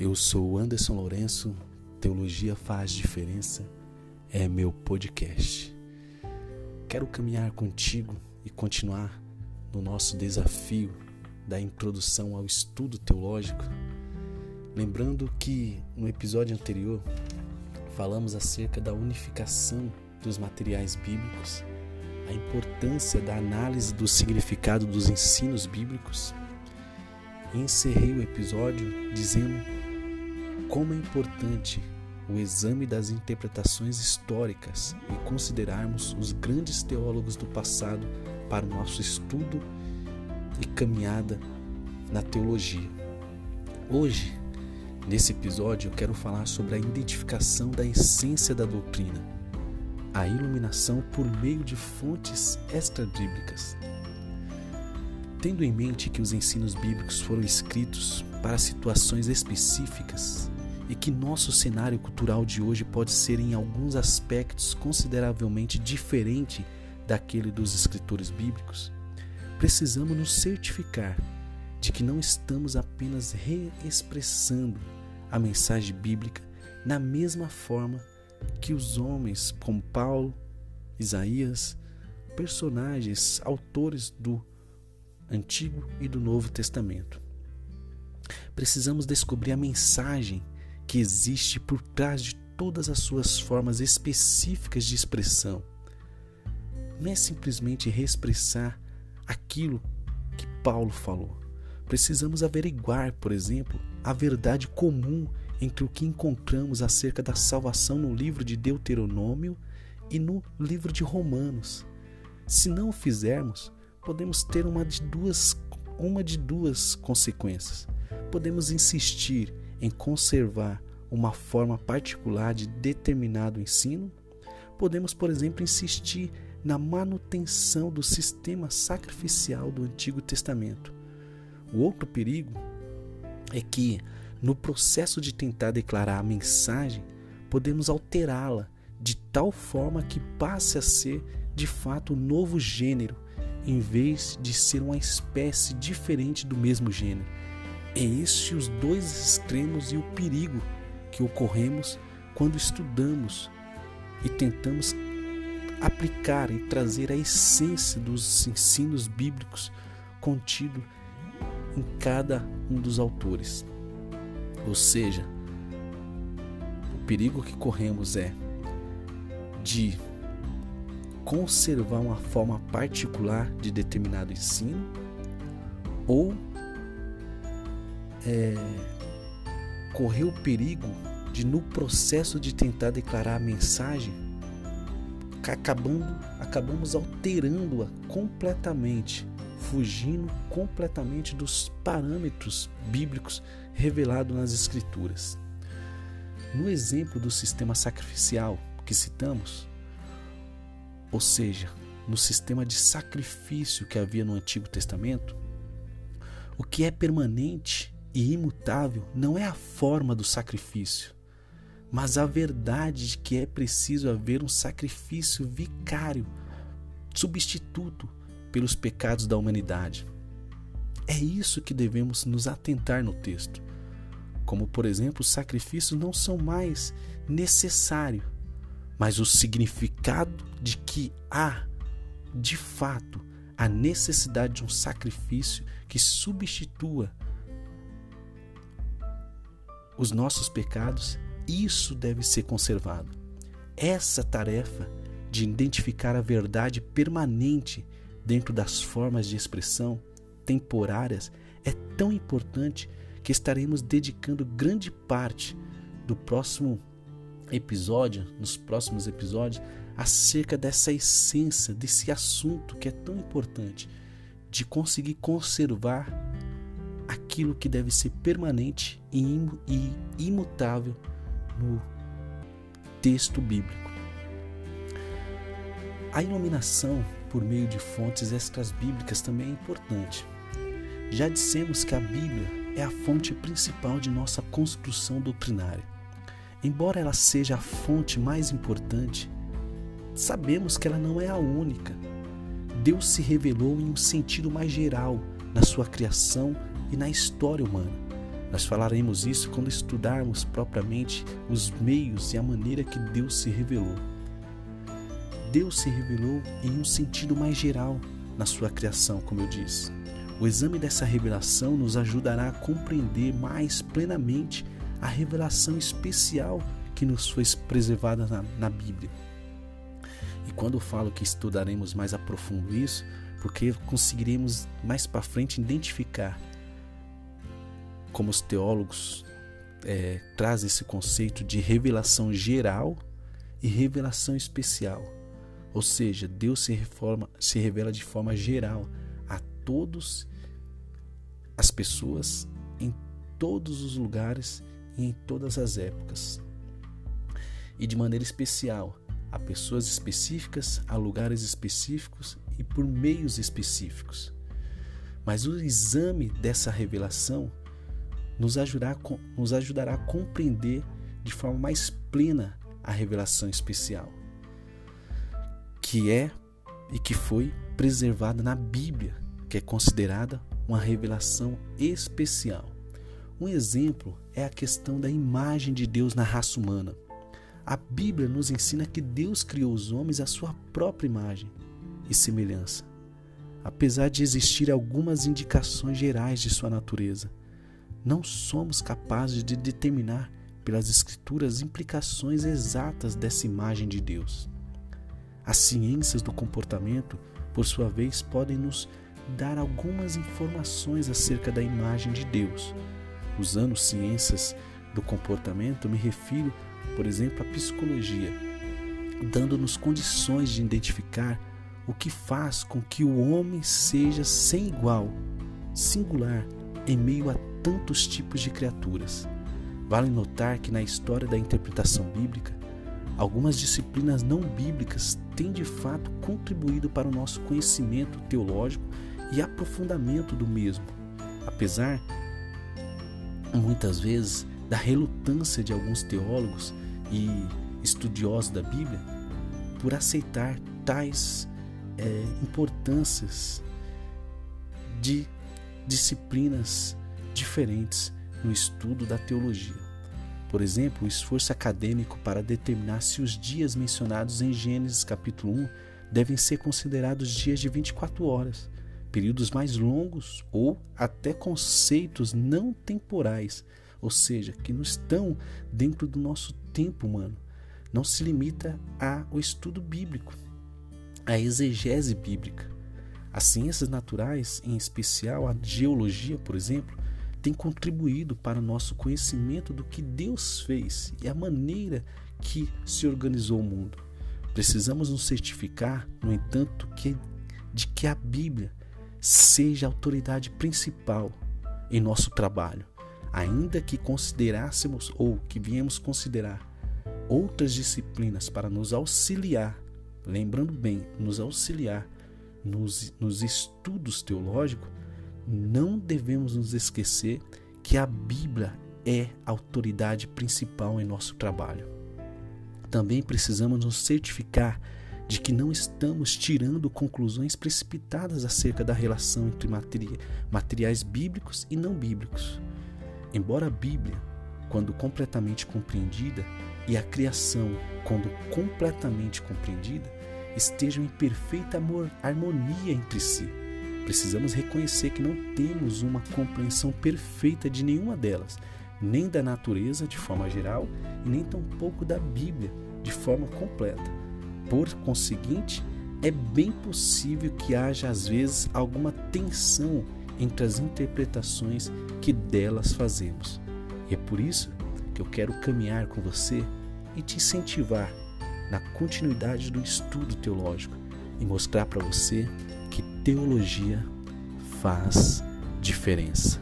Eu sou Anderson Lourenço, Teologia Faz Diferença é meu podcast. Quero caminhar contigo e continuar no nosso desafio da introdução ao estudo teológico, lembrando que no episódio anterior falamos acerca da unificação dos materiais bíblicos, a importância da análise do significado dos ensinos bíblicos. Encerrei o episódio dizendo como é importante o exame das interpretações históricas e considerarmos os grandes teólogos do passado para o nosso estudo e caminhada na teologia. Hoje, nesse episódio, eu quero falar sobre a identificação da essência da doutrina, a iluminação por meio de fontes extra-bíblicas. Tendo em mente que os ensinos bíblicos foram escritos para situações específicas e que nosso cenário cultural de hoje pode ser em alguns aspectos consideravelmente diferente daquele dos escritores bíblicos, precisamos nos certificar de que não estamos apenas reexpressando a mensagem bíblica na mesma forma que os homens como Paulo, Isaías, personagens, autores do Antigo e do Novo Testamento. Precisamos descobrir a mensagem que existe por trás de todas as suas formas específicas de expressão. Não é simplesmente reexpressar aquilo que Paulo falou. Precisamos averiguar, por exemplo, a verdade comum entre o que encontramos acerca da salvação no livro de Deuteronômio e no livro de Romanos. Se não o fizermos, podemos ter uma de duas, uma de duas consequências. Podemos insistir em conservar uma forma particular de determinado ensino. Podemos, por exemplo, insistir na manutenção do sistema sacrificial do Antigo Testamento. O outro perigo é que, no processo de tentar declarar a mensagem, podemos alterá-la de tal forma que passe a ser de fato um novo gênero em vez de ser uma espécie diferente do mesmo gênero. É este os dois extremos e o perigo que ocorremos quando estudamos e tentamos aplicar e trazer a essência dos ensinos bíblicos contido em cada um dos autores. Ou seja, o perigo que corremos é de conservar uma forma particular de determinado ensino ou é, correr o perigo de, no processo de tentar declarar a mensagem, acabando, acabamos alterando-a completamente, fugindo completamente dos parâmetros bíblicos revelados nas Escrituras. No exemplo do sistema sacrificial que citamos, ou seja, no sistema de sacrifício que havia no Antigo Testamento, o que é permanente e imutável não é a forma do sacrifício, mas a verdade de que é preciso haver um sacrifício vicário, substituto pelos pecados da humanidade. É isso que devemos nos atentar no texto. Como, por exemplo, os sacrifícios não são mais necessários mas o significado de que há, de fato, a necessidade de um sacrifício que substitua os nossos pecados, isso deve ser conservado. Essa tarefa de identificar a verdade permanente dentro das formas de expressão temporárias é tão importante que estaremos dedicando grande parte do próximo episódio, nos próximos episódios, acerca dessa essência, desse assunto que é tão importante, de conseguir conservar aquilo que deve ser permanente e imutável no texto bíblico. A iluminação por meio de fontes extras bíblicas também é importante. Já dissemos que a Bíblia é a fonte principal de nossa construção doutrinária. Embora ela seja a fonte mais importante, sabemos que ela não é a única. Deus se revelou em um sentido mais geral na sua criação e na história humana. Nós falaremos isso quando estudarmos propriamente os meios e a maneira que Deus se revelou. Deus se revelou em um sentido mais geral na sua criação, como eu disse. O exame dessa revelação nos ajudará a compreender mais plenamente a revelação especial que nos foi preservada na, na Bíblia. E quando falo que estudaremos mais a profundo isso, porque conseguiremos mais para frente identificar como os teólogos é, trazem esse conceito de revelação geral e revelação especial. Ou seja, Deus se, reforma, se revela de forma geral a todos as pessoas em todos os lugares e em todas as épocas. E de maneira especial a pessoas específicas, a lugares específicos e por meios específicos. Mas o exame dessa revelação nos ajudará, nos ajudará a compreender de forma mais plena a revelação especial, que é e que foi preservada na Bíblia, que é considerada uma revelação especial. Um exemplo é a questão da imagem de Deus na raça humana. A Bíblia nos ensina que Deus criou os homens à sua própria imagem e semelhança, apesar de existir algumas indicações gerais de sua natureza não somos capazes de determinar pelas Escrituras implicações exatas dessa imagem de Deus. As ciências do comportamento, por sua vez, podem nos dar algumas informações acerca da imagem de Deus. Usando ciências do comportamento, me refiro, por exemplo, à psicologia, dando-nos condições de identificar o que faz com que o homem seja sem igual, singular, em meio a tantos tipos de criaturas. Vale notar que na história da interpretação bíblica, algumas disciplinas não bíblicas têm de fato contribuído para o nosso conhecimento teológico e aprofundamento do mesmo, apesar muitas vezes da relutância de alguns teólogos e estudiosos da Bíblia por aceitar tais é, importâncias de disciplinas diferentes no estudo da teologia. Por exemplo, o esforço acadêmico para determinar se os dias mencionados em Gênesis capítulo 1 devem ser considerados dias de 24 horas, períodos mais longos ou até conceitos não temporais, ou seja, que não estão dentro do nosso tempo humano. Não se limita ao estudo bíblico, à exegese bíblica. As ciências naturais, em especial a geologia, por exemplo, tem contribuído para o nosso conhecimento do que Deus fez e a maneira que se organizou o mundo. Precisamos nos certificar, no entanto, que, de que a Bíblia seja a autoridade principal em nosso trabalho, ainda que considerássemos ou que viemos considerar outras disciplinas para nos auxiliar, lembrando bem, nos auxiliar nos, nos estudos teológicos, não devemos nos esquecer que a Bíblia é a autoridade principal em nosso trabalho. Também precisamos nos certificar de que não estamos tirando conclusões precipitadas acerca da relação entre materiais bíblicos e não bíblicos. Embora a Bíblia, quando completamente compreendida, e a criação, quando completamente compreendida, estejam em perfeita harmonia entre si Precisamos reconhecer que não temos uma compreensão perfeita de nenhuma delas, nem da natureza de forma geral e nem tampouco da Bíblia de forma completa. Por conseguinte, é bem possível que haja às vezes alguma tensão entre as interpretações que delas fazemos. E é por isso que eu quero caminhar com você e te incentivar na continuidade do estudo teológico e mostrar para você que teologia faz diferença.